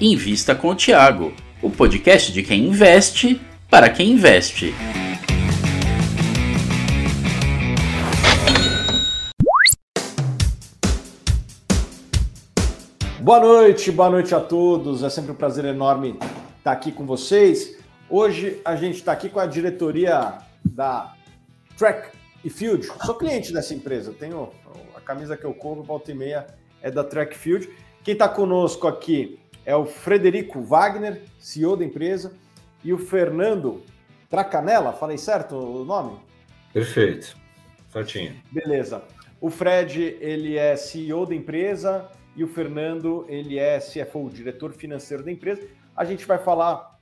Invista com o Tiago, o podcast de quem investe para quem investe. Boa noite, boa noite a todos. É sempre um prazer enorme estar aqui com vocês. Hoje a gente está aqui com a diretoria da Track e Field. Sou cliente dessa empresa, tenho a camisa que eu compro, volta e meia, é da Track Field. Quem está conosco aqui é o Frederico Wagner, CEO da empresa, e o Fernando Tracanella, falei certo o nome? Perfeito, certinho. Beleza. O Fred, ele é CEO da empresa e o Fernando, ele é CFO, diretor financeiro da empresa. A gente vai falar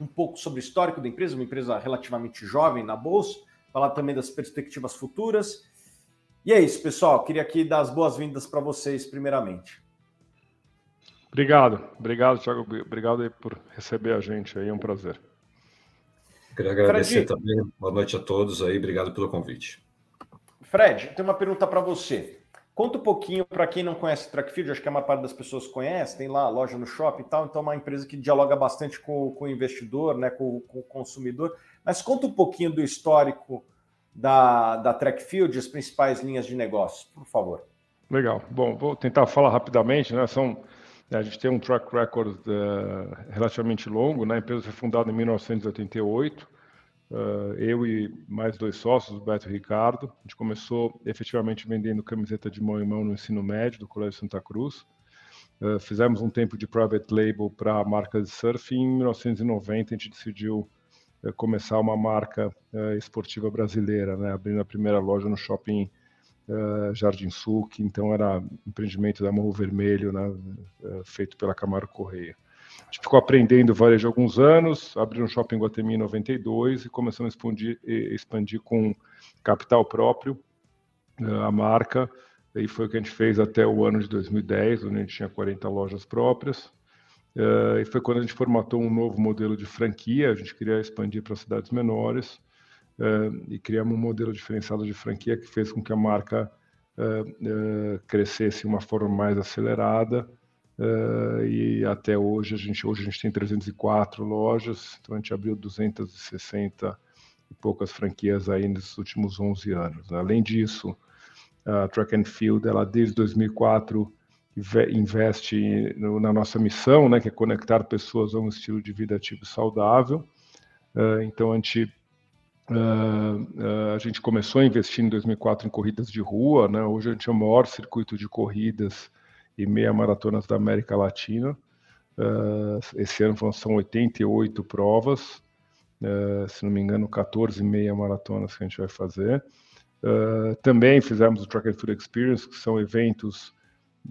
um pouco sobre o histórico da empresa, uma empresa relativamente jovem na bolsa, falar também das perspectivas futuras. E é isso, pessoal. Queria aqui dar as boas-vindas para vocês, primeiramente. Obrigado, obrigado, Thiago. Obrigado por receber a gente aí, é um prazer. Queria agradecer Fred, também. Boa noite a todos aí, obrigado pelo convite. Fred, tem uma pergunta para você. Conta um pouquinho para quem não conhece o Trackfield, acho que a maior parte das pessoas conhece, tem lá loja no shopping e tal, então é uma empresa que dialoga bastante com, com o investidor, né, com, com, o consumidor. Mas conta um pouquinho do histórico da, da Trackfield, as principais linhas de negócios, por favor. Legal. Bom, vou tentar falar rapidamente, né? São a gente tem um track record uh, relativamente longo, né? A empresa foi fundada em 1988. Uh, eh, eu e mais dois sócios, o Beto e o Ricardo. A gente começou efetivamente vendendo camiseta de mão em mão no ensino médio do Colégio Santa Cruz. Uh, fizemos um tempo de private label para a marca de surf e em 1990 a gente decidiu começar uma marca esportiva brasileira, né? abrindo a primeira loja no shopping uh, Jardim Sul, que então era empreendimento da Morro Vermelho, né, uh, feito pela Camaro Correia. A gente ficou aprendendo varejo alguns anos, abriu um shopping em Guatemi em 92 e começamos a expandir, expandir com capital próprio uh, a marca. E foi o que a gente fez até o ano de 2010, onde a gente tinha 40 lojas próprias. Uh, e foi quando a gente formatou um novo modelo de franquia, a gente queria expandir para cidades menores e criamos um modelo diferenciado de franquia que fez com que a marca uh, crescesse de uma forma mais acelerada. e até hoje a gente hoje a gente tem 304 lojas, então a gente abriu 260 e poucas franquias aí nesses últimos 11 anos. Né? Além disso, a Track and Field, ela desde 2004 investe na nossa missão, né, que é conectar pessoas a um estilo de vida ativo e saudável. Então a gente Uh, uh, a gente começou a investir em 2004 em corridas de rua, né? Hoje a gente é o maior circuito de corridas e meia maratonas da América Latina. Uh, esse ano são 88 provas, se não me engano, 14 meia maratonas que a gente vai fazer. também fizemos o Track and Field Experience, que são eventos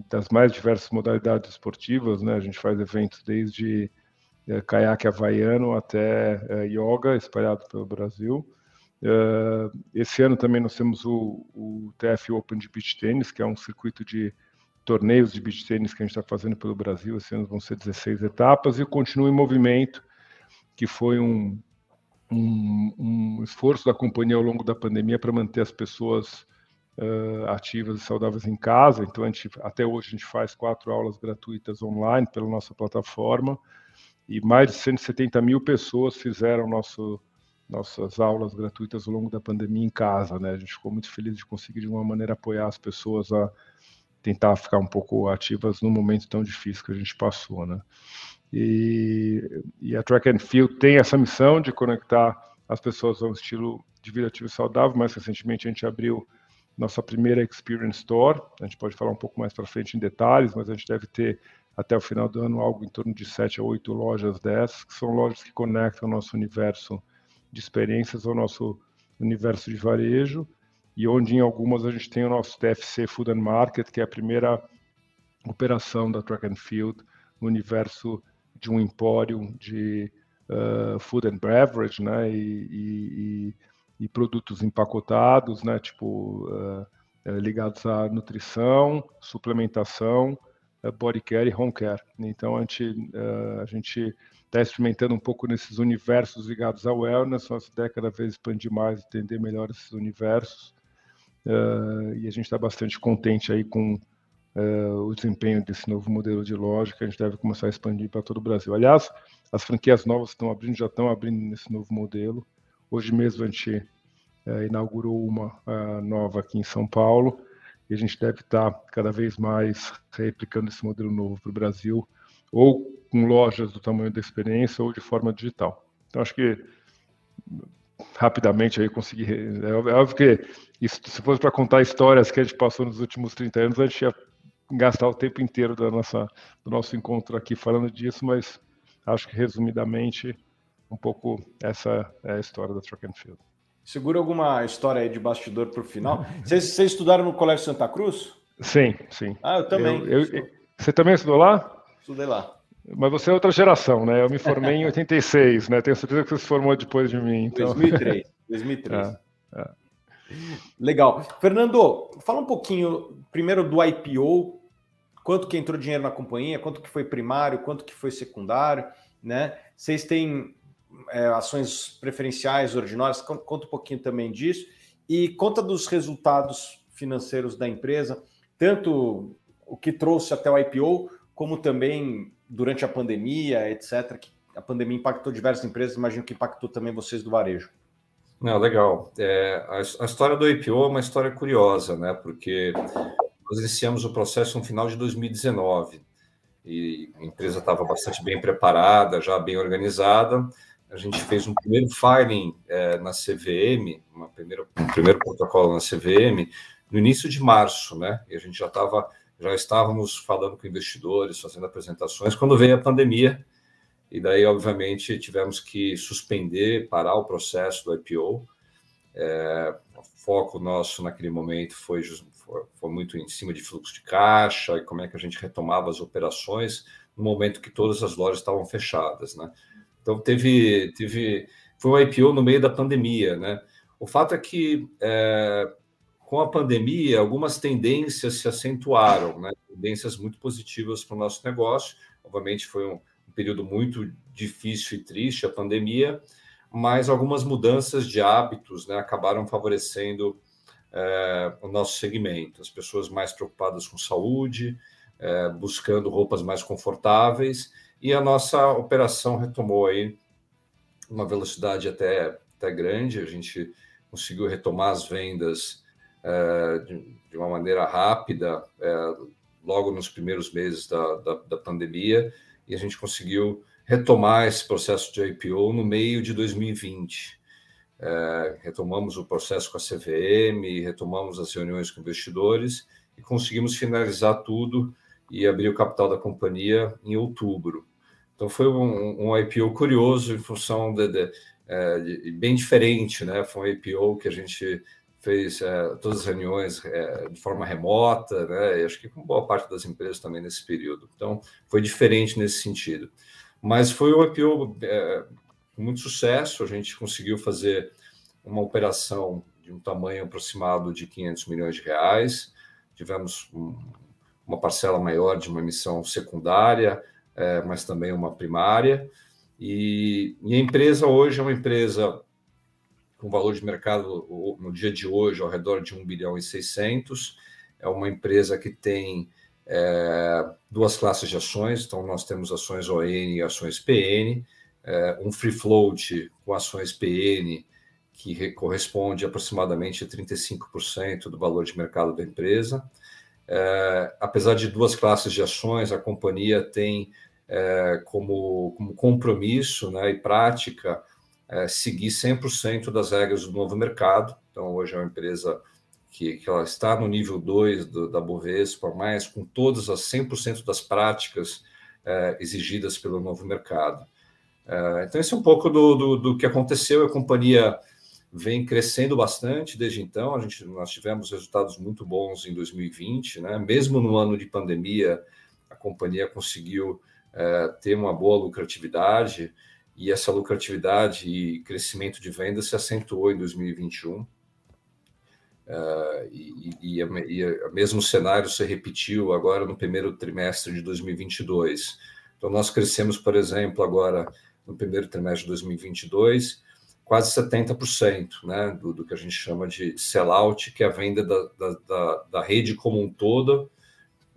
das mais diversas modalidades esportivas, né? A gente faz eventos desde é, caiaque havaiano até é, yoga espalhado pelo Brasil. Uh, esse ano também nós temos o, o TF Open de Beach Tennis, que é um circuito de torneios de beach tênis que a gente está fazendo pelo Brasil. Esse ano vão ser 16 etapas e continua em movimento, que foi um, um, um esforço da companhia ao longo da pandemia para manter as pessoas uh, ativas e saudáveis em casa. Então, a gente, até hoje, a gente faz quatro aulas gratuitas online pela nossa plataforma e mais de 170 mil pessoas fizeram nosso, nossas aulas gratuitas ao longo da pandemia em casa, né? A gente ficou muito feliz de conseguir de uma maneira apoiar as pessoas a tentar ficar um pouco ativas no momento tão difícil que a gente passou, né? E, e a Track and Field tem essa missão de conectar as pessoas a um estilo de vida ativo e saudável. Mais recentemente a gente abriu nossa primeira Experience Store. A gente pode falar um pouco mais para frente em detalhes, mas a gente deve ter até o final do ano algo em torno de 7 a 8 lojas dessas, que são lojas que conectam o nosso universo de experiências ao nosso universo de varejo, e onde em algumas a gente tem o nosso TFC Food and Market, que é a primeira operação da Track and Field no universo de um empório de uh, food and beverage, né, e, e, e, produtos empacotados, né, tipo uh, ligados à nutrição, suplementação body care e home care. Então a gente é, a gente está experimentando um pouco nesses universos ligados ao wellness. Nossa ideia cada vez expandir mais, entender melhor esses universos. Uh, e a gente está bastante contente aí com uh, o desempenho desse novo modelo de loja que a gente deve começar a expandir para todo o Brasil. Aliás, as franquias novas estão abrindo, já estão abrindo nesse novo modelo. Hoje mesmo a gente uh, inaugurou uma uh, nova aqui em São Paulo e a gente deve estar cada vez mais replicando esse modelo novo para o Brasil, ou com lojas do tamanho da experiência ou de forma digital. Então, acho que rapidamente aí consegui. É óbvio que isso, se fosse para contar histórias que a gente passou nos últimos 30 anos, a gente ia gastar o tempo inteiro da nossa, do nosso encontro aqui falando disso, mas acho que resumidamente um pouco essa é a história da Track and Field. Segura alguma história aí de bastidor para o final. Vocês, estudaram no Colégio Santa Cruz? Sim, sim. Ah, eu também. Eu, eu, você também estudou lá? Estudei lá. Mas você é outra geração, né? Eu me formei em 86, né? Tenho certeza que você se formou depois de mim. Então... 2003. 2003. É, é. Legal. Fernando, fala um pouquinho primeiro do IPO, quanto que entrou dinheiro na companhia, quanto que foi primário, quanto que foi secundário, né? Vocês têm é, ações preferenciais, ordinárias, conta um pouquinho também disso e conta dos resultados financeiros da empresa, tanto o que trouxe até o IPO, como também durante a pandemia, etc., que a pandemia impactou diversas empresas, imagino que impactou também vocês do varejo. Não, legal. É, a, a, história do IPO é uma história curiosa, né? Porque nós iniciamos o processo no final de 2019 e a empresa estava bastante bem preparada, já bem organizada. A gente fez um primeiro filing é, na CVM, uma primeira, um primeiro protocolo na CVM, no início de março, né? E a gente já estava, já estávamos falando com investidores, fazendo apresentações, quando veio a pandemia e daí, obviamente, tivemos que suspender, parar o processo do IPO. É, o foco nosso naquele momento foi, foi, foi, muito em cima de fluxo de caixa e como é que a gente retomava as operações no momento que todas as lojas estavam fechadas, né? Então teve, teve, foi um IPO no meio da pandemia, né? O fato é que é, com a pandemia algumas tendências se acentuaram, né? Tendências muito positivas para o nosso negócio. Obviamente foi um um período muito difícil e triste, a pandemia, mas algumas mudanças de hábitos né, acabaram favorecendo é, o nosso segmento. As pessoas mais preocupadas com saúde, é, buscando roupas mais confortáveis, e a nossa operação retomou aí uma velocidade até, até grande. A gente conseguiu retomar as vendas é, de, de, uma maneira rápida, logo nos primeiros meses da, da, da pandemia e a gente conseguiu retomar esse processo de IPO no meio de 2020. É, retomamos o processo com a CVM, retomamos as reuniões com investidores e conseguimos finalizar tudo e abrir o capital da companhia em outubro. Então foi um, um IPO curioso em função de, de, é, de, bem diferente, né? Foi um IPO que a gente fez é, todas as reuniões é, de forma remota, né? E acho que com boa parte das empresas também nesse período. Então, foi diferente nesse sentido. Mas foi um IPO é, com muito sucesso, a gente conseguiu fazer uma operação de um tamanho aproximado de 500 milhões de reais, tivemos um, uma parcela maior de uma emissão secundária, é, mas também uma primária, e, e a empresa hoje é uma empresa com valor de mercado no dia de hoje ao redor de 1 bilhão e 600. É uma empresa que tem é, duas classes de ações, então nós temos ações ON e ações PN, é, um free float com ações PN que corresponde aproximadamente a 35% do valor de mercado da empresa. É, apesar de duas classes de ações, a companhia tem é, como, como compromisso né, e prática é, seguir 100% das regras do novo mercado. Então, hoje é uma empresa que, que ela está no nível 2 do, da Bovespa, mas com todas as 100% das práticas é, exigidas pelo novo mercado. Então, esse é um pouco do, do, do, que aconteceu. A companhia vem crescendo bastante desde então. A gente, nós tivemos resultados muito bons em 2020, né? mesmo no ano de pandemia, a companhia conseguiu é, ter uma boa lucratividade e essa lucratividade e crescimento de vendas se acentuou em 2021. Uh, e, e, e, o mesmo cenário se repetiu agora no primeiro trimestre de 2022. Então, nós crescemos, por exemplo, agora no primeiro trimestre de 2022, quase 70% né, do, do que a gente chama de sellout, que é a venda da, da, da, da rede como um todo,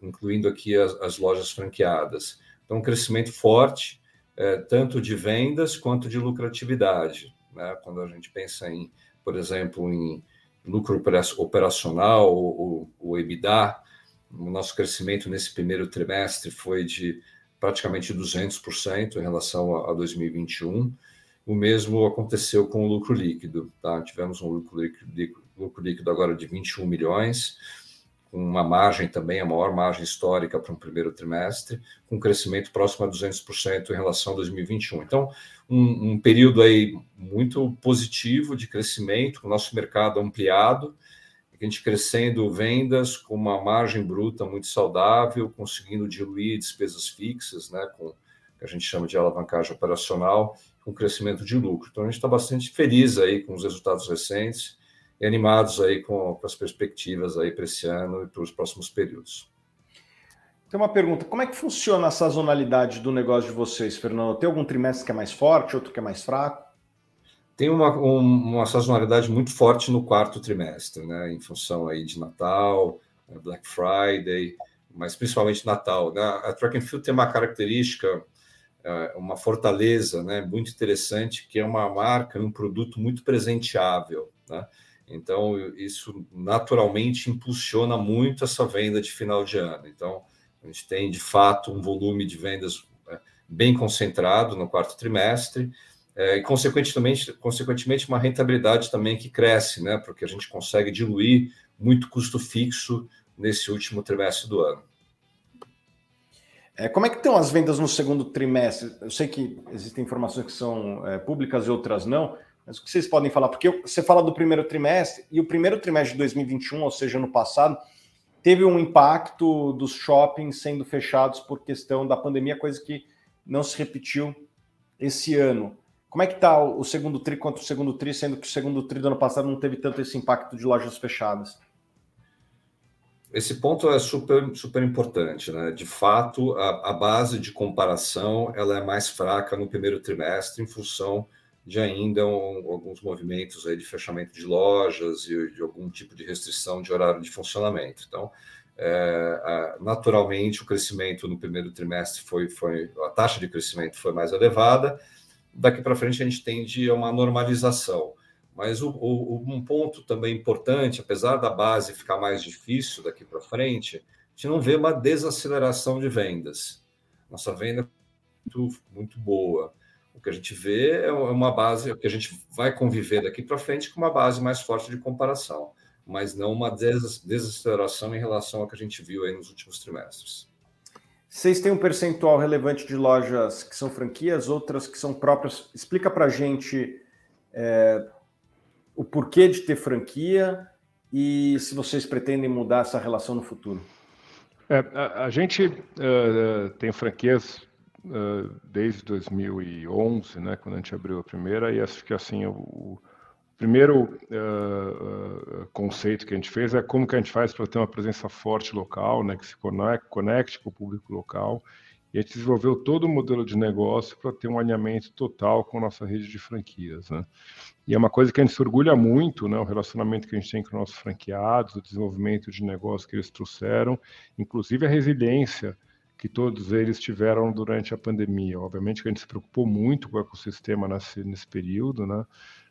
incluindo aqui as, as lojas franqueadas. Então, um crescimento forte, é, tanto de vendas quanto de lucratividade. Né? Quando a gente pensa em, por exemplo, em lucro operacional, o, o EBITDA, o nosso crescimento nesse primeiro trimestre foi de praticamente 200% em relação a, 2021. O mesmo aconteceu com o lucro líquido. Tá? Tivemos um lucro líquido, lucro líquido agora de 21 milhões, com uma margem também, a maior margem histórica para um primeiro trimestre, com um crescimento próximo a 200% em relação a 2021. Então, um, um, período aí muito positivo de crescimento, com o nosso mercado ampliado, a gente crescendo vendas com uma margem bruta muito saudável, conseguindo diluir despesas fixas, né, com que a gente chama de alavancagem operacional, com crescimento de lucro. Então, a gente está bastante feliz aí com os resultados recentes e animados aí com, com as perspectivas aí para esse ano e para os próximos períodos. Tem uma pergunta: como é que funciona a sazonalidade do negócio de vocês, Fernando? Tem algum trimestre que é mais forte, outro que é mais fraco? Tem uma, um, uma sazonalidade muito forte no quarto trimestre, né? Em função aí de Natal, eh, Black Friday, mas principalmente Natal. Né? A Track and Field tem uma característica, eh, uma fortaleza, né? Muito interessante, que é uma marca, um produto muito presenteável, né? Então, isso naturalmente impulsiona muito essa venda de final de ano. Então, a gente tem, de fato, um volume de vendas é, bem concentrado no quarto trimestre, é, e, consequentemente, consequentemente, uma rentabilidade também que cresce, né? porque a gente consegue diluir muito custo fixo nesse último trimestre do ano. É, como é que estão as vendas no segundo trimestre? Eu sei que existem informações que são públicas e outras não, mas o que vocês podem falar? Porque você fala do primeiro trimestre, e o primeiro trimestre de 2021, ou seja, no passado, teve um impacto dos shoppings sendo fechados por questão da pandemia, coisa que não se repetiu esse ano. Como é que está o segundo tri quanto o segundo tri, sendo que o segundo tri do ano passado não teve tanto esse impacto de lojas fechadas? Esse ponto é super, super importante, né? De fato, a, a base de comparação ela é mais fraca no primeiro trimestre em função de ainda um, alguns movimentos aí de fechamento de lojas e de algum tipo de restrição de horário de funcionamento. Então, é, naturalmente, o crescimento no primeiro trimestre foi, foi a taxa de crescimento foi mais elevada. Daqui para frente a gente tende a uma normalização. Mas o, o, um ponto também importante, apesar da base ficar mais difícil daqui para frente, a gente não vê uma desaceleração de vendas. Nossa venda é muito, muito boa. O que a gente vê é uma base, o que a gente vai conviver daqui para frente com uma base mais forte de comparação, mas não uma desaceleração em relação ao que a gente viu aí nos últimos trimestres. Vocês têm um percentual relevante de lojas que são franquias, outras que são próprias. Explica para a gente é, o porquê de ter franquia e se vocês pretendem mudar essa relação no futuro. É, a, a, gente uh, tem franquias desde 2011, né, quando a gente abriu a primeira, e acho que assim o, primeiro uh, conceito que a gente fez é como que a gente faz para ter uma presença forte local, né, que se conecte, conecte com o público local, e a gente desenvolveu todo o modelo de negócio para ter um alinhamento total com a nossa rede de franquias, né? E é uma coisa que a gente se orgulha muito, né? O relacionamento que a gente tem com nossos franqueados, o desenvolvimento de negócio que eles trouxeram, inclusive a resiliência que todos eles tiveram durante a pandemia. Obviamente que a gente se preocupou muito com o ecossistema nesse, nesse período, né?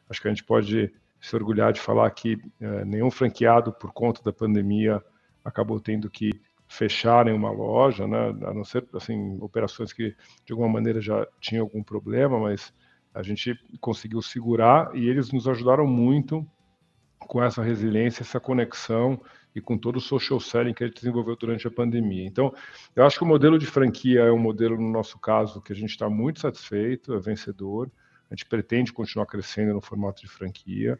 Acho que a gente pode se orgulhar de falar que é, nenhum franqueado, por conta da pandemia, acabou tendo que fechar em uma loja, né? A não ser assim operações que de alguma maneira já tinham algum problema, mas a gente conseguiu segurar e eles nos ajudaram muito com essa resiliência, essa conexão e com todo o social selling que a gente desenvolveu durante a pandemia. Então, eu acho que o modelo de franquia é um modelo, no nosso caso, que a gente está muito satisfeito, é vencedor. A gente pretende continuar crescendo no formato de franquia.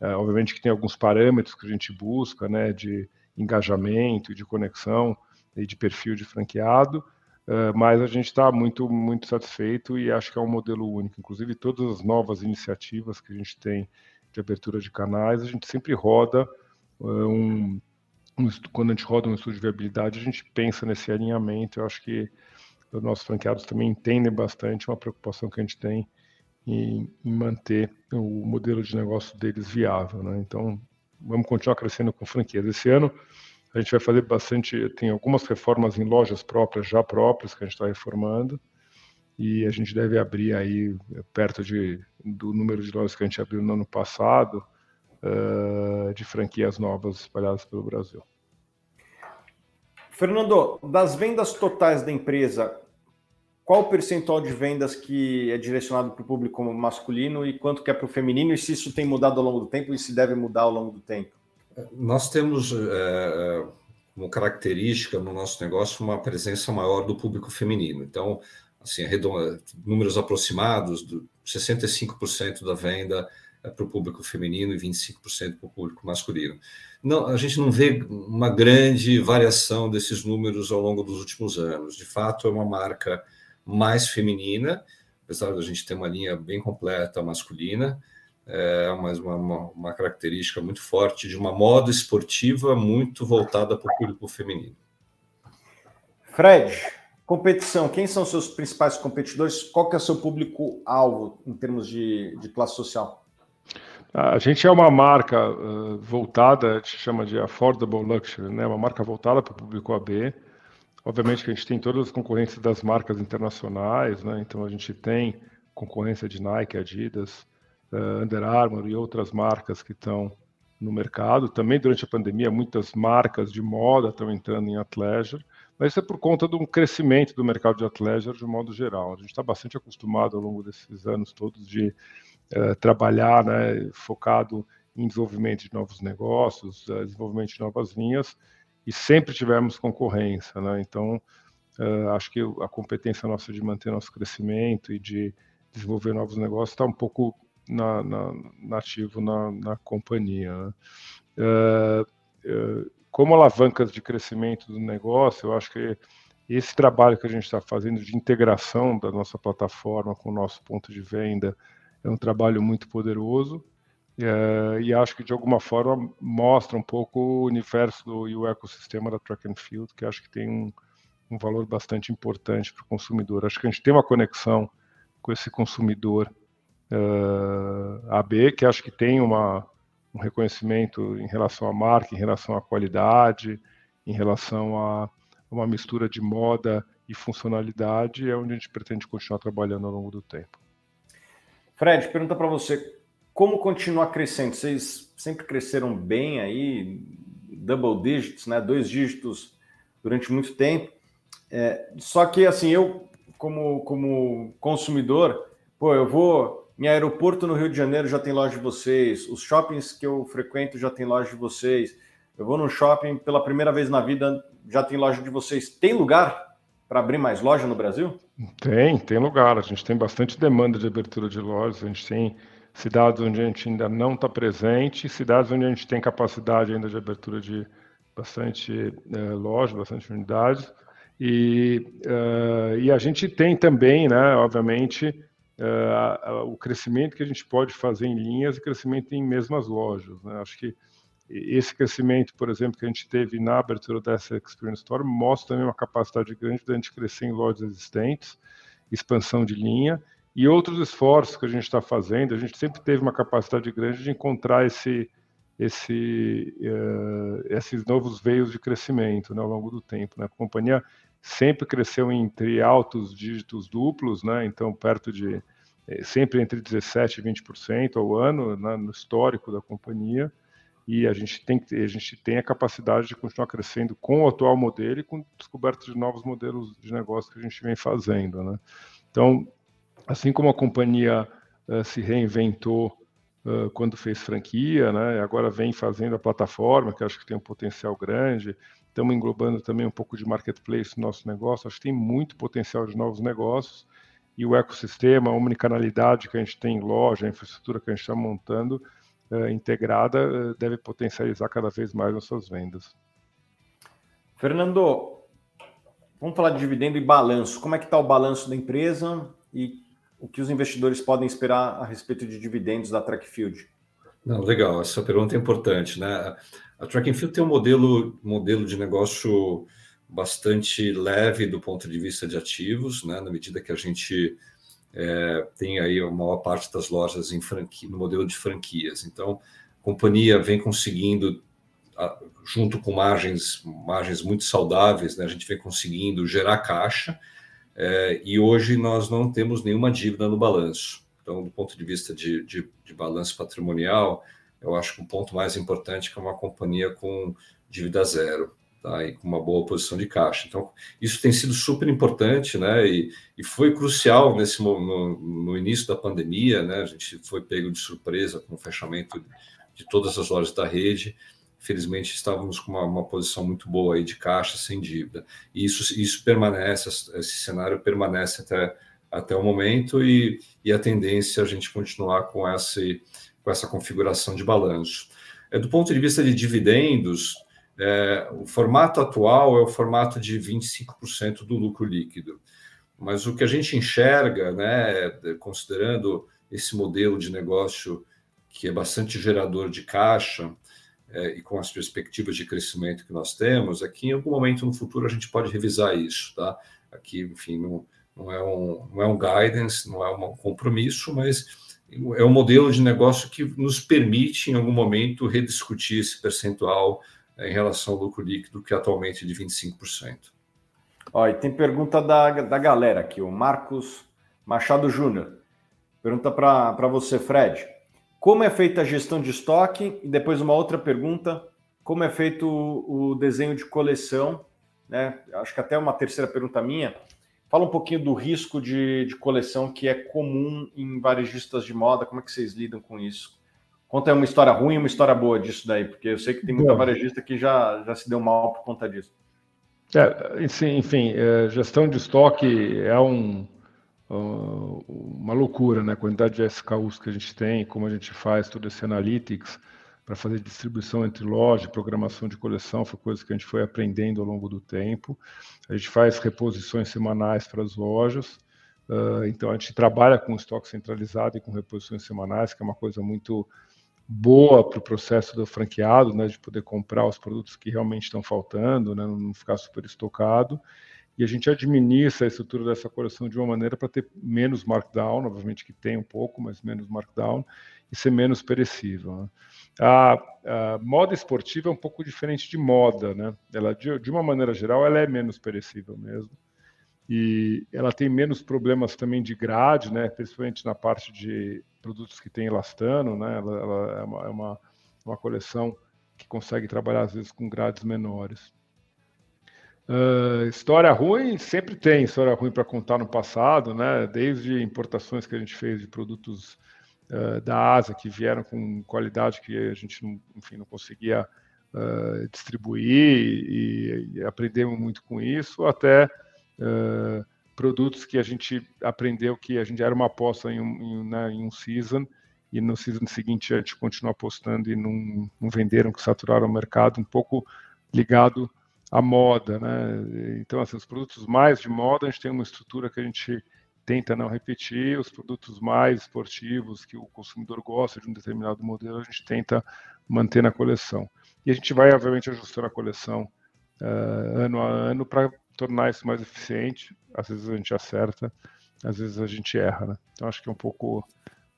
É, obviamente que tem alguns parâmetros que a gente busca, né, de engajamento, de conexão e de perfil de franqueado, é, mas a gente está muito, muito satisfeito e acho que é um modelo único. Inclusive, todas as novas iniciativas que a gente tem de abertura de canais, a gente sempre roda é, um, quando a gente roda um estudo de viabilidade, a gente pensa nesse alinhamento. Eu acho que os nossos franqueados também entendem bastante uma preocupação que a gente tem em, em manter o modelo de negócio deles viável. Né? Então, vamos continuar crescendo com franquias. Esse ano, A gente vai fazer bastante, tem algumas reformas em lojas próprias, já próprias, que a gente está reformando, e a gente deve abrir aí perto de, do número de lojas que a gente abriu no ano passado, uh, de franquias novas espalhadas pelo Brasil. Fernando, das vendas totais da empresa, qual o percentual de vendas que é direcionado para o público masculino e quanto que é para o feminino, e se isso tem mudado ao longo do tempo e se deve mudar ao longo do tempo? Nós temos é, como característica no nosso negócio uma presença maior do público feminino. Então, assim, números aproximados, do 65% da venda para o público feminino e 25% para o público masculino. Não, a gente não vê uma grande variação desses números ao longo dos últimos anos. De fato, é uma marca mais feminina, apesar da gente ter uma linha bem completa masculina, é uma, uma, uma característica muito forte de uma moda esportiva muito voltada para o público feminino. Fred, competição, quem são seus principais competidores? Qual que é o seu público-alvo em termos de, de classe social? A gente é uma marca uh, voltada, a gente chama de affordable luxury, né? Uma marca voltada para o público AB. Obviamente que a gente tem todas as concorrências das marcas internacionais, né? Então a gente tem concorrência de Nike, Adidas, uh, Under Armour e outras marcas que estão no mercado. Também durante a pandemia muitas marcas de moda estão entrando em athleisure, mas isso é por conta de um crescimento do mercado de athleisure de um modo geral. A gente está bastante acostumado ao longo desses anos todos de uh, trabalhar, né, focado em desenvolvimento de novos negócios, uh, desenvolvimento de novas linhas, e sempre tivemos concorrência, né? Então, uh, acho que a competência nossa de manter nosso crescimento e de desenvolver novos negócios está um pouco na, na, nativo na, na companhia. Né? como alavancas de crescimento do negócio, eu acho que esse trabalho que a gente está fazendo de integração da nossa plataforma com o nosso ponto de venda é um trabalho muito poderoso é, e acho que de alguma forma mostra um pouco o universo do, e o ecossistema da track and field, que acho que tem um, um valor bastante importante para o consumidor. Acho que a gente tem uma conexão com esse consumidor uh, é, AB, que acho que tem uma, um reconhecimento em relação à marca, em relação à qualidade, em relação a uma mistura de moda e funcionalidade, é onde a gente pretende continuar trabalhando ao longo do tempo. Fred, pergunta para você, como continuar crescendo? Vocês sempre cresceram bem aí, double digits, né? Dois dígitos durante muito tempo. É, só que assim, eu como, como consumidor, pô, eu vou. Minha aeroporto no Rio de Janeiro já tem loja de vocês, os shoppings que eu frequento já tem loja de vocês. Eu vou no shopping pela primeira vez na vida, já tem loja de vocês. Tem lugar para abrir mais loja no Brasil? Tem, tem lugar. A gente tem bastante demanda de abertura de lojas. A gente tem cidades onde a gente ainda não está presente, cidades onde a gente tem capacidade ainda de abertura de bastante é, lojas, bastante unidades. E, uh, e a gente tem também, né, obviamente, uh, o crescimento que a gente pode fazer em linhas e crescimento em mesmas lojas. Né? Acho que esse crescimento, por exemplo, que a gente teve na abertura dessa Experience Store, mostra também uma capacidade grande de a gente crescer em lojas existentes, expansão de linha, e outros esforços que a gente está fazendo, a gente sempre teve uma capacidade grande de encontrar esse, esse, uh, esses novos veios de crescimento né, ao longo do tempo. Né? A companhia sempre cresceu entre altos dígitos duplos, né? então perto de eh, sempre entre 17% e 20% ao ano né, no histórico da companhia e a gente tem a gente tem a capacidade de continuar crescendo com o atual modelo e com descoberta de novos modelos de negócio que a gente vem fazendo, né? Então assim como a companhia uh, se reinventou uh, quando fez franquia, né, agora vem fazendo a plataforma, que acho que tem um potencial grande, estamos englobando também um pouco de marketplace no nosso negócio, acho que tem muito potencial de novos negócios, e o ecossistema, a omnicanalidade que a gente tem em loja, a infraestrutura que a gente está montando, integrada, deve potencializar cada vez mais nossas vendas. Fernando, vamos falar de dividendo e balanço. Como é que está o balanço da empresa e o que os investidores podem esperar a respeito de dividendos da Trackfield? Não, legal, essa pergunta é importante, né? A Trackfield tem um modelo, modelo de negócio bastante leve do ponto de vista de ativos, né? Na medida que a gente é, tem aí a maior parte das lojas em franquia, no modelo de franquias. Então, a companhia vem conseguindo junto com margens, margens muito saudáveis, né, a gente vem conseguindo gerar caixa, é, e hoje nós não temos nenhuma dívida no balanço. Então, do ponto de vista de, de, de balanço patrimonial, eu acho que o ponto mais importante é que é uma companhia com dívida zero. Tá, e com uma boa posição de caixa. Então, isso tem sido super importante, né? E, e foi crucial nesse no, no, início da pandemia, né? A gente foi pego de surpresa com o fechamento de todas as lojas da rede. Felizmente, estávamos com uma, uma posição muito boa aí de caixa, sem dívida. E isso, isso permanece, esse cenário permanece até, até o momento, e, e a tendência é a gente continuar com, esse, com essa configuração de balanço. É, do ponto de vista de dividendos, é, o formato atual é o formato de 25% do lucro líquido. Mas o que a gente enxerga, né, considerando esse modelo de negócio que é bastante gerador de caixa é, e com as perspectivas de crescimento que nós temos, é que em algum momento no futuro a gente pode revisar isso. Tá? Aqui, enfim, não, não, é, um, não é um guidance, não é um compromisso, mas é um modelo de negócio que nos permite, em algum momento, rediscutir esse percentual em relação ao lucro líquido, que é atualmente de 25%. Ó, e tem pergunta da, da galera aqui, o Marcos Machado Júnior. Pergunta para você, Fred. Como é feita a gestão de estoque? E depois uma outra pergunta, como é feito o, o desenho de coleção? Né? Acho que até uma terceira pergunta minha. Fala um pouquinho do risco de, de coleção que é comum em varejistas de moda, como é que vocês lidam com isso? Conta uma história ruim e uma história boa disso daí, porque eu sei que tem muita varejista que já, já se deu mal por conta disso. É, enfim, é, gestão de estoque é um, uma loucura, né? A quantidade de SKUs que a gente tem, como a gente faz todo esse analytics para fazer distribuição entre lojas, programação de coleção, foi coisa que a gente foi aprendendo ao longo do tempo. A gente faz reposições semanais para as lojas. Então a gente trabalha com estoque centralizado e com reposições semanais, que é uma coisa muito boa para o processo do franqueado, né, de poder comprar os produtos que realmente estão faltando, né, não ficar super estocado. E a gente administra a estrutura dessa coleção de uma maneira para ter menos markdown, obviamente que tem um pouco, mas menos markdown, e ser menos perecível. Né? A, a, moda esportiva é um pouco diferente de moda, né? Ela, de, de uma maneira geral, ela é menos perecível mesmo e ela tem menos problemas também de grade, né? Principalmente na parte de produtos que tem elastano, né? Ela, ela é, uma, é uma, uma, coleção que consegue trabalhar às vezes com grades menores. Uh, história ruim sempre tem história ruim para contar no passado, né? Desde importações que a gente fez de produtos uh, da Ásia que vieram com qualidade que a gente não, enfim, não conseguia uh, distribuir e, e aprendemos muito com isso, até produtos que a gente aprendeu que a gente era uma aposta em um, em, né, em um season e no season seguinte a gente continuou apostando e não, não venderam, que saturaram o mercado, um pouco ligado à moda, né? Então, assim, os produtos mais de moda, a gente tem uma estrutura que a gente tenta não repetir, os produtos mais esportivos, que o consumidor gosta de um determinado modelo, a gente tenta manter na coleção. E a gente vai, obviamente, ajustando a coleção uh, ano a ano para tornar isso mais eficiente. Às vezes a gente acerta, às vezes a gente erra, né? Então acho que é um pouco,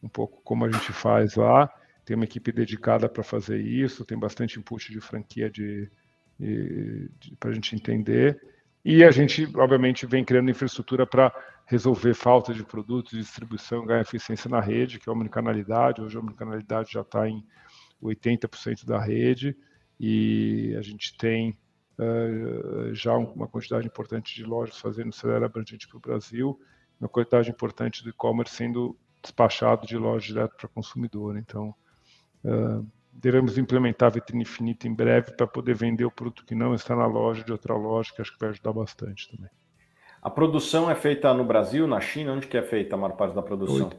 um pouco como a gente faz lá. Tem uma equipe dedicada para fazer isso, tem bastante input de franquia de, de, de para a gente entender. E a gente, obviamente, vem criando infraestrutura para resolver falta de produtos, distribuição, ganhar eficiência na rede, que é a omnicanalidade. Hoje a omnicanalidade já está em 80% da rede e a gente tem já uma quantidade importante de lojas fazendo acelera abrangente para o Brasil, uma quantidade importante do e-commerce sendo despachado de loja direto para consumidor. Então, uh, devemos implementar a vitrine infinita em breve para poder vender o produto que não está na loja de outra loja, que acho que vai ajudar bastante também. A produção é feita no Brasil, na China? Onde que é feita a maior parte da produção?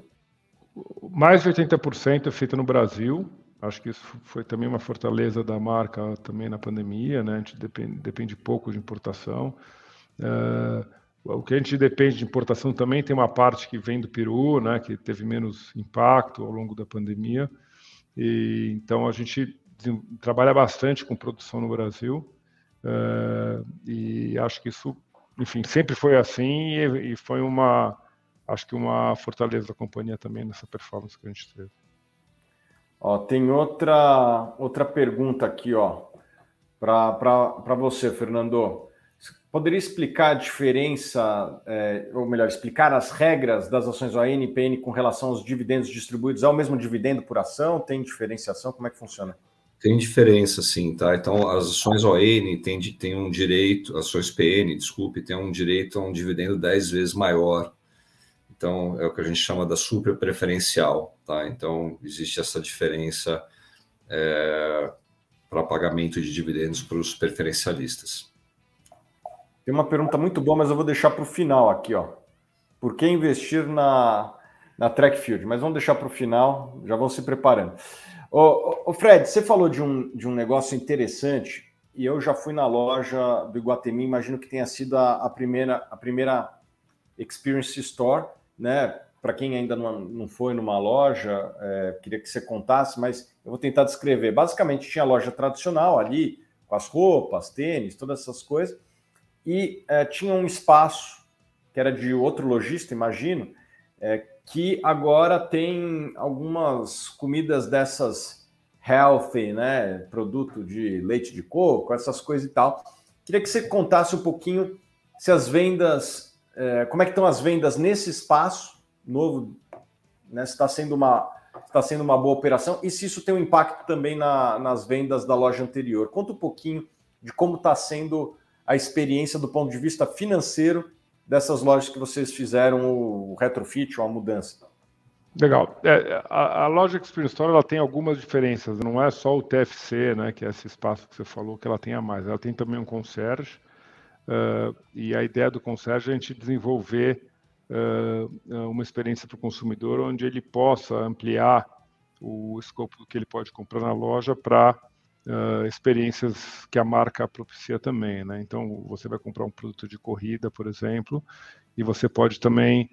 Mais de 80% é feita no Brasil, Acho que isso foi também uma fortaleza da marca também na pandemia, né? A gente depende, depende pouco de importação. Uh, o que a gente depende de importação também tem uma parte que vem do Peru, né? Que teve menos impacto ao longo da pandemia. E então a gente trabalha bastante com produção no Brasil. Uh, e acho que isso, enfim, sempre foi assim e, e foi uma, acho que uma fortaleza da companhia também nessa performance que a gente teve. Ó, tem outra, outra pergunta aqui, ó. para você, Fernando. Poderia explicar a diferença, é, ou melhor, explicar as regras das ações ON e PN com relação aos dividendos distribuídos? É o mesmo dividendo por ação? Tem diferenciação? Como é que funciona? Tem diferença, sim, tá? Então, as ações ON têm, têm um direito, ações PN, desculpe, tem um direito a um dividendo 10 vezes maior. Então, é o que a gente chama da super preferencial, tá? Então, existe essa diferença é, para pagamento de dividendos para os preferencialistas. Tem uma pergunta muito boa, mas eu vou deixar para o final aqui, ó. Por que investir na, na track field? Mas vamos deixar para o final, já vão se preparando. Ô, ô, Fred, você falou de um, de um negócio interessante e eu já fui na loja do Iguatemi, imagino que tenha sido a, a primeira, a primeira Experience Store, né? Para quem ainda não, não foi numa loja, é, queria que você contasse, mas eu vou tentar descrever. Basicamente, tinha a loja tradicional ali, com as roupas, tênis, todas essas coisas e é, tinha um espaço que era de outro lojista, imagino, é, que agora tem algumas comidas dessas healthy, né? Produto de leite de coco, essas coisas e tal. Queria que você contasse um pouquinho se as vendas, é, como é que estão as vendas nesse espaço novo, né? Se está sendo uma está sendo uma boa operação e se isso tem um impacto também na, nas vendas da loja anterior. Conta um pouquinho de como está sendo a experiência do ponto de vista financeiro dessas lojas que vocês fizeram o retrofit ou a mudança. Legal. É, a, a, loja Experience Store ela tem algumas diferenças. Não é só o TFC, né, que é esse espaço que você falou, que ela tem a mais. Ela tem também um concierge. Uh, e a ideia do concierge é a gente desenvolver uh, uma experiência para o consumidor onde ele possa ampliar o escopo do que ele pode comprar na loja para uh, experiências que a marca propicia também, né? Então, você vai comprar um produto de corrida, por exemplo, e você pode também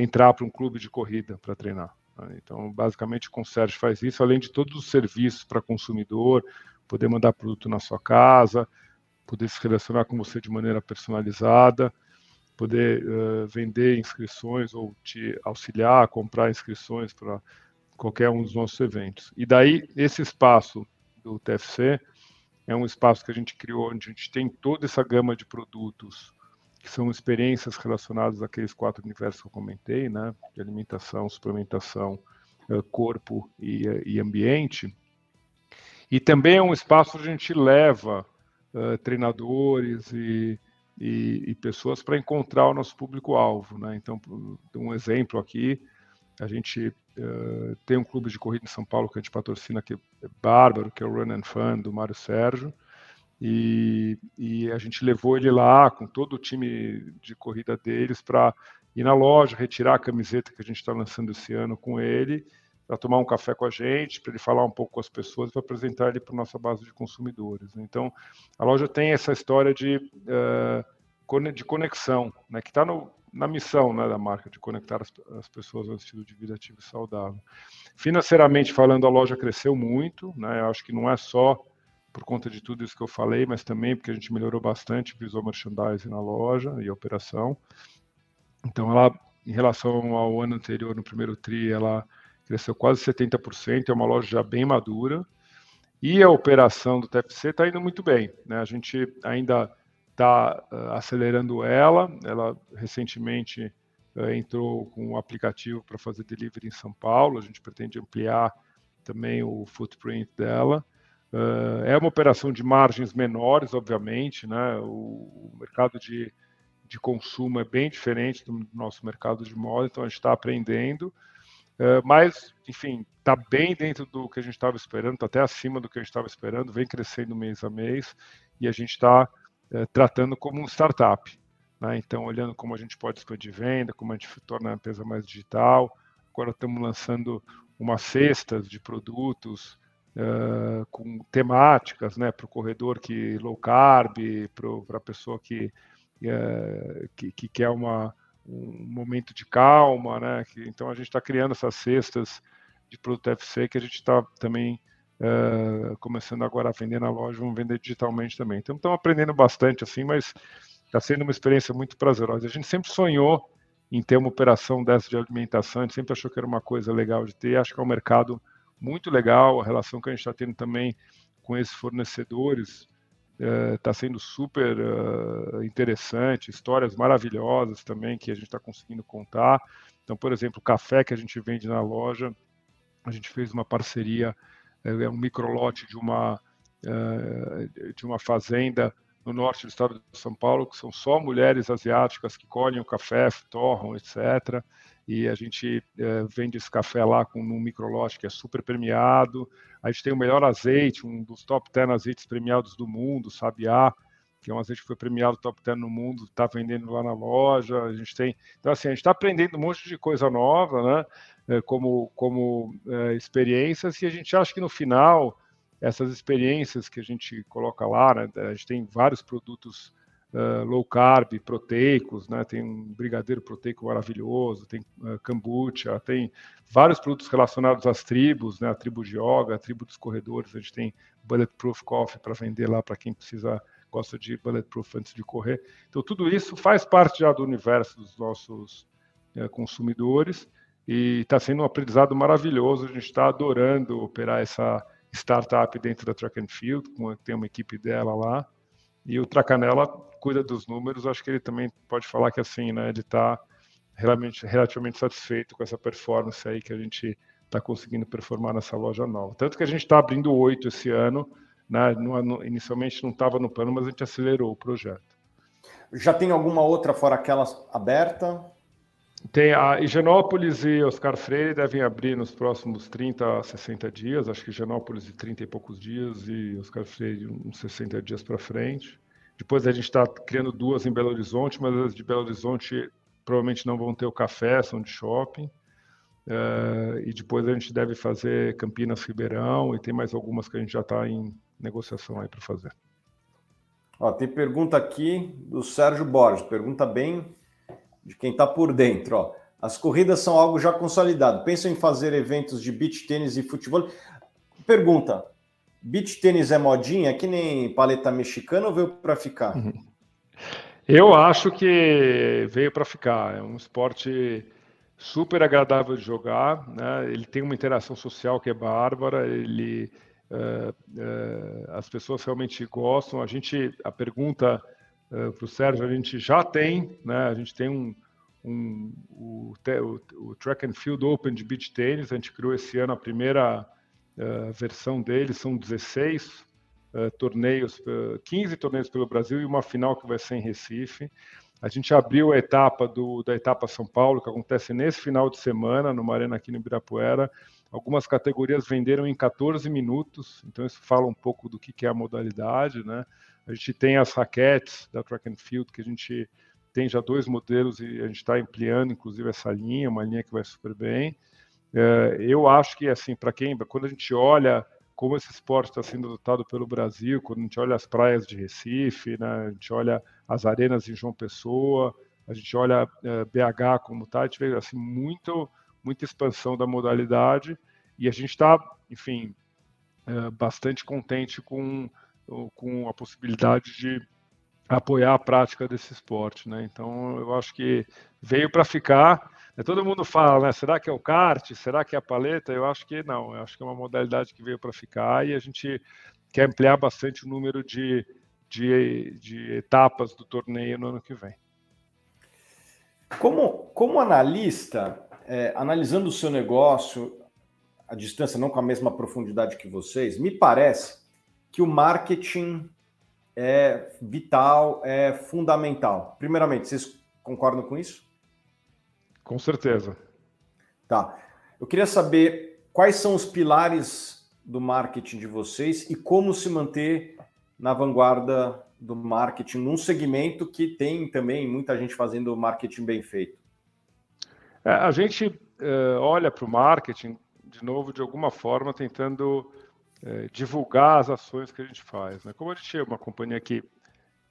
entrar para um clube de corrida para treinar. Né? Então, basicamente, o concierge faz isso, além de todos os serviços para consumidor, poder mandar produto na sua casa, poder se relacionar com você de maneira personalizada, poder uh, vender inscrições ou te auxiliar a comprar inscrições para qualquer um dos nossos eventos. E daí, esse espaço do TFC. É um espaço que a gente criou onde a gente tem toda essa gama de produtos que são experiências relacionadas àqueles quatro universos que eu comentei, né? De alimentação, suplementação, eh, corpo e, eh, e ambiente. E também é um espaço onde a gente leva uh, treinadores e, e, e pessoas para encontrar o nosso público-alvo. Né? Então, um exemplo aqui, a gente uh, tem um clube de corrida em São Paulo que a gente patrocina, que é bárbaro, que é o Run and Fun, do Mário Sérgio. E, e a gente levou ele lá com todo o time de corrida deles para ir na loja, retirar a camiseta que a gente está lançando esse ano com ele, para tomar um café com a gente, para ele falar um pouco com as pessoas, para apresentar ele para nossa base de consumidores. Então, a loja tem essa história de, uh, de conexão, né, que está na missão né, da marca, de conectar as, as, pessoas ao estilo de vida ativo e saudável. Financeiramente falando, a loja cresceu muito, né, eu acho que não é só por conta de tudo isso que eu falei, mas também porque a gente melhorou bastante visual merchandising na loja e a operação. Então, ela, em relação ao ano anterior, no primeiro TRI, ela cresceu quase 70%, é uma loja já bem madura. E a operação do TFC está indo muito bem. Né? A gente ainda está uh, eh, acelerando ela. Ela recentemente uh, entrou com um aplicativo para fazer delivery em São Paulo. A gente pretende ampliar também o footprint dela. Uh, é uma operação de margens menores, obviamente, né? O, o, mercado de, de consumo é bem diferente do nosso mercado de moda, então a gente está aprendendo. Uh, mas, enfim, está bem dentro do que a gente estava esperando, está até acima do que a gente estava esperando, vem crescendo mês a mês e a gente está é, tratando como um startup. Né? Então, olhando como a gente pode expandir venda, como a gente torna a empresa mais digital. Agora estamos lançando umas cestas de produtos uh, com temáticas, né, para o corredor que low carb, para a pessoa que, uh, que, que, quer uma, um momento de calma, né? Que, então a gente está criando essas cestas de produto FC que a gente está também uh, começando agora a vender na loja, vamos vender digitalmente também. Então, estamos aprendendo bastante, assim, mas está sendo uma experiência muito prazerosa. A gente sempre sonhou em ter uma operação dessa de alimentação, a gente sempre achou que era uma coisa legal de ter, acho que é um mercado muito legal, a relação que a gente está tendo também com esses fornecedores está uh, sendo super uh, interessante, histórias maravilhosas também que a gente está conseguindo contar. Então, por exemplo, o café que a gente vende na loja, a gente fez uma parceria, é um microlote de uma de uma fazenda no norte do estado de São Paulo, que são só mulheres asiáticas que colhem o café, torram, etc. E a gente é, vende esse café lá com um microlote que é super premiado. A gente tem o melhor azeite, um dos top 10 azeites premiados do mundo, Sabiá, que é um azeite que foi premiado top 10 no mundo, está vendendo lá na loja. A gente tem. Então, assim, a gente está aprendendo um monte de coisa nova, né? É, como, como é, experiências, e a gente acha que no final essas experiências que a gente coloca lá, né? a gente tem vários produtos uh, low carb, proteicos, né? tem um brigadeiro proteico maravilhoso, tem uh, kombucha, tem vários produtos relacionados às tribos, né? a tribo de yoga, a tribo dos corredores, a gente tem bulletproof coffee para vender lá para quem precisa gosta de bulletproof antes de correr. Então tudo isso faz parte já do universo dos nossos uh, consumidores e está sendo um aprendizado maravilhoso. A gente está adorando operar essa startup dentro da Track and Field, tem uma equipe dela lá. E o Tracanela cuida dos números, acho que ele também pode falar que assim, né, ele está relativamente, relativamente satisfeito com essa performance aí que a gente está conseguindo performar nessa loja nova. Tanto que a gente está abrindo oito esse ano, né, no, inicialmente não estava no plano, mas a gente acelerou o projeto. Já tem alguma outra fora aquelas aberta? Tem a Higienópolis e Oscar Freire devem abrir nos próximos 30 a 60 dias, acho que Higienópolis de 30 e poucos dias e Oscar Freire uns 60 dias para frente. Depois a gente está criando duas em Belo Horizonte, mas as de Belo Horizonte provavelmente não vão ter o café, são de shopping. Uh, e depois a gente deve fazer Campinas Ribeirão e tem mais algumas que a gente já está em negociação aí para fazer. Ó, tem pergunta aqui do Sérgio Borges, pergunta bem de quem está por dentro. Ó. As corridas são algo já consolidado. Pensam em fazer eventos de beach tênis e futebol? Pergunta: beach tênis é modinha? É que nem paleta mexicana ou veio para ficar? Uhum. Eu acho que veio para ficar. É um esporte super agradável de jogar. Né? Ele tem uma interação social que é bárbara. Ele uh, uh, as pessoas realmente gostam. A gente, a pergunta uh, para o Sérgio, a gente já tem, né? A gente tem um, um o, o, o, Track and Field Open de Beach Tennis, a gente criou esse ano a primeira uh, versão dele, são 16 uh, eh, torneios, 15 torneios pelo Brasil e uma final que vai ser em Recife. A gente abriu a etapa do, da etapa São Paulo, que acontece nesse final de semana, numa arena aqui no Ibirapuera. Algumas categorias venderam em 14 minutos, então isso fala um pouco do que, é a modalidade, né? A gente tem as raquetes da Track and Field, que a gente tem já dois modelos e a gente está ampliando, inclusive, essa linha, uma linha que vai super bem. É, eu acho que, assim, para quem, quando a gente olha como esse esporte está sendo adotado pelo Brasil, quando a gente olha as praias de Recife, né, a gente olha as arenas em João Pessoa, a gente olha é, BH como está, a gente vê assim, muito, muita expansão da modalidade e a gente está, enfim, é, bastante contente com com a possibilidade de apoiar a prática desse esporte, né? Então eu acho que veio para ficar. Né? Todo mundo fala, né? Será que é o kart? Será que é a paleta? Eu acho que não. Eu acho que é uma modalidade que veio para ficar e a gente quer ampliar bastante o número de, de, de etapas do torneio no ano que vem. Como, como analista, é, analisando o seu negócio à distância, não com a mesma profundidade que vocês, me parece que o marketing é vital, é fundamental. Primeiramente, vocês concordam com isso? Com certeza. Tá. Eu queria saber quais são os pilares do marketing de vocês e como se manter na vanguarda do marketing num segmento que tem também muita gente fazendo marketing bem feito. É, a gente uh, olha para o marketing, de novo, de alguma forma, tentando é, divulgar as ações que a gente faz. Né? Como a gente é uma companhia que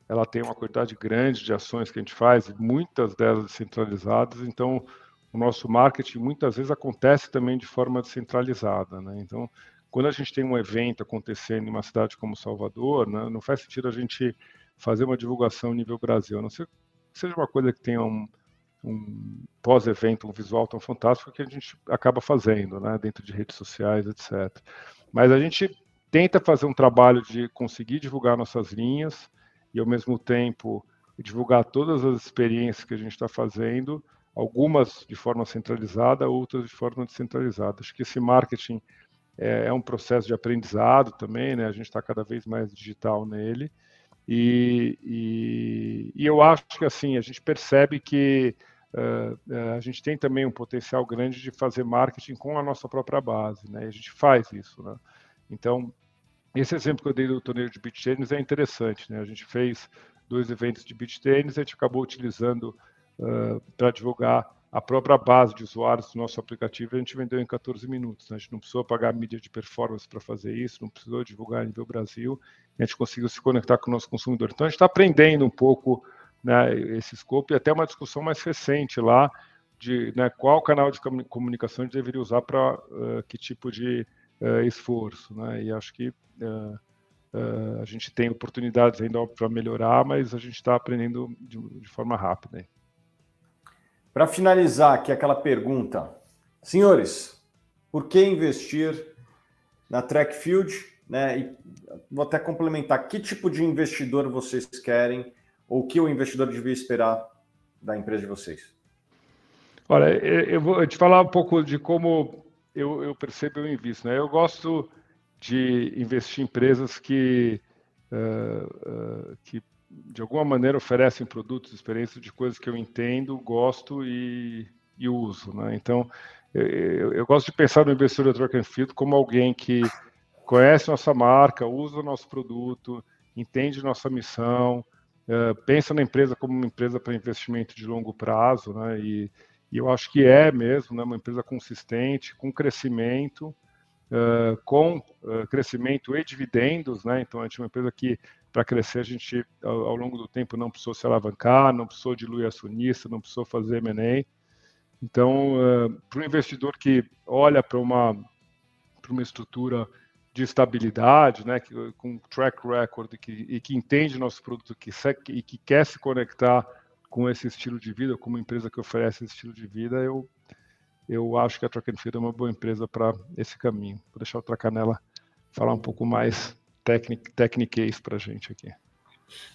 ela tem uma quantidade grande de ações que a gente faz, muitas delas descentralizadas, então o nosso marketing muitas vezes acontece também de forma descentralizada. Né? Então, quando a gente tem um evento acontecendo em uma cidade como Salvador, né, não faz sentido a gente fazer uma divulgação nível Brasil, a não ser que seja uma coisa que tenha um, um pós-evento, um visual tão fantástico que a gente acaba fazendo, né, dentro de redes sociais, etc. Mas a gente tenta fazer um trabalho de conseguir divulgar nossas linhas e, ao mesmo tempo, divulgar todas as experiências que a gente está fazendo, algumas de forma centralizada, outras de forma descentralizada. Acho que esse marketing é, é um processo de aprendizado também, né? A gente está cada vez mais digital nele. E, e, e, eu acho que assim a gente percebe que a gente tem também um potencial grande de fazer marketing com a nossa própria base, né? E a gente faz isso, né? Então esse exemplo que eu dei do torneio de beach tênis é interessante, né? A gente fez dois eventos de beach tênis, a gente acabou utilizando uh, para divulgar a própria base de usuários do nosso aplicativo, a gente vendeu em 14 minutos. Né? A gente não precisou pagar mídia de performance para fazer isso, não precisou divulgar a nível Brasil, a gente conseguiu se conectar com o nosso consumidor. Então, a gente está aprendendo um pouco né, esse escopo e até uma discussão mais recente lá de né, qual canal de comunicação a gente deveria usar para uh, que tipo de uh, esforço. Né? E acho que uh, a gente tem oportunidades ainda para melhorar, mas a gente está aprendendo de, de forma rápida. Para finalizar aqui aquela pergunta, senhores, por que investir na Trackfield? Né? E vou até complementar, que tipo de investidor vocês querem ou o que o investidor devia esperar da empresa de vocês? Olha, eu vou te falar um pouco de como eu, eu percebo e invisto. Né? Eu gosto de investir em empresas que, uh, uh, que de alguma maneira oferecem produtos, experiências de coisas que eu entendo, gosto e, e uso. Né? Então, eu, eu, gosto de pensar no investidor Track and Field como alguém que conhece nossa marca, usa o nosso produto, entende nossa missão, uh, pensa na empresa como uma empresa para investimento de longo prazo, né? E, e, eu acho que é mesmo, né? Uma empresa consistente, com crescimento, uh, com uh, crescimento e dividendos, né? Então a gente é uma empresa que para crescer, a gente, ao, ao, longo do tempo, não precisou se alavancar, não precisou diluir acionista, não precisou fazer M&A. Então, para o investidor que olha para uma, para uma estrutura de estabilidade, né, que, com track record que, e que entende nosso produto que, e que quer se conectar com esse estilo de vida, como empresa que oferece esse estilo de vida, eu, eu acho que a Track and Field é uma boa empresa para esse caminho. Vou deixar o Tracanela falar um pouco mais técnicas para a gente aqui.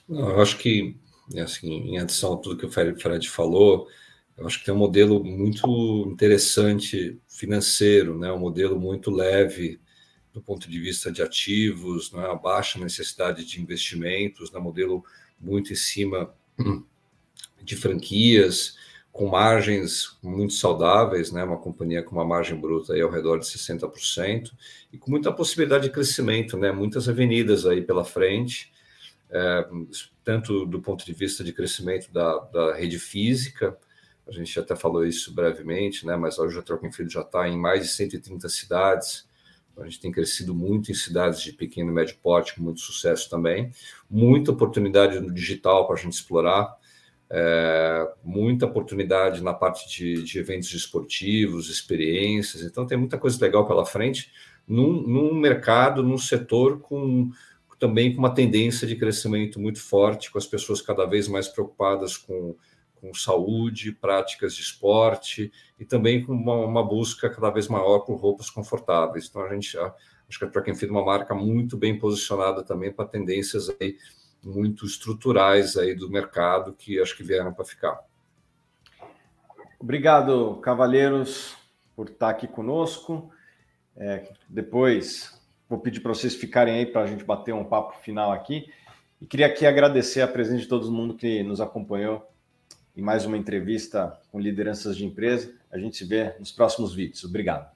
Não, eu acho que, assim, em adição a tudo que o Fred falou, eu acho que tem um modelo muito interessante financeiro, né? um modelo muito leve do ponto de vista de ativos, né? a baixa necessidade de investimentos, né? modelo muito em cima de franquias, com margens muito saudáveis, né? uma companhia com uma margem bruta aí ao redor de 60%, e com muita possibilidade de crescimento, né? muitas avenidas aí pela frente, é, tanto do ponto de vista de crescimento da, da, rede física, a gente até falou isso brevemente, né? mas hoje a Troca Field já está em mais de 130 cidades, a gente tem crescido muito em cidades de pequeno e médio porte, com muito sucesso também, muita oportunidade no digital para a gente explorar, é, muita oportunidade na parte de, de, eventos esportivos, experiências, então tem muita coisa legal pela frente num, num mercado, num setor com também com uma tendência de crescimento muito forte, com as pessoas cada vez mais preocupadas com, com saúde, práticas de esporte e também com uma, uma busca cada vez maior por roupas confortáveis. Então a gente acho que a Track and é uma marca muito bem posicionada também para tendências aí muito estruturais aí do mercado que acho que vieram para ficar. Obrigado, cavalheiros, por estar aqui conosco. É, depois vou pedir para vocês ficarem aí para a gente bater um papo final aqui. E queria aqui agradecer a presença de todo mundo que nos acompanhou em mais uma entrevista com lideranças de empresa. A gente se vê nos próximos vídeos. Obrigado.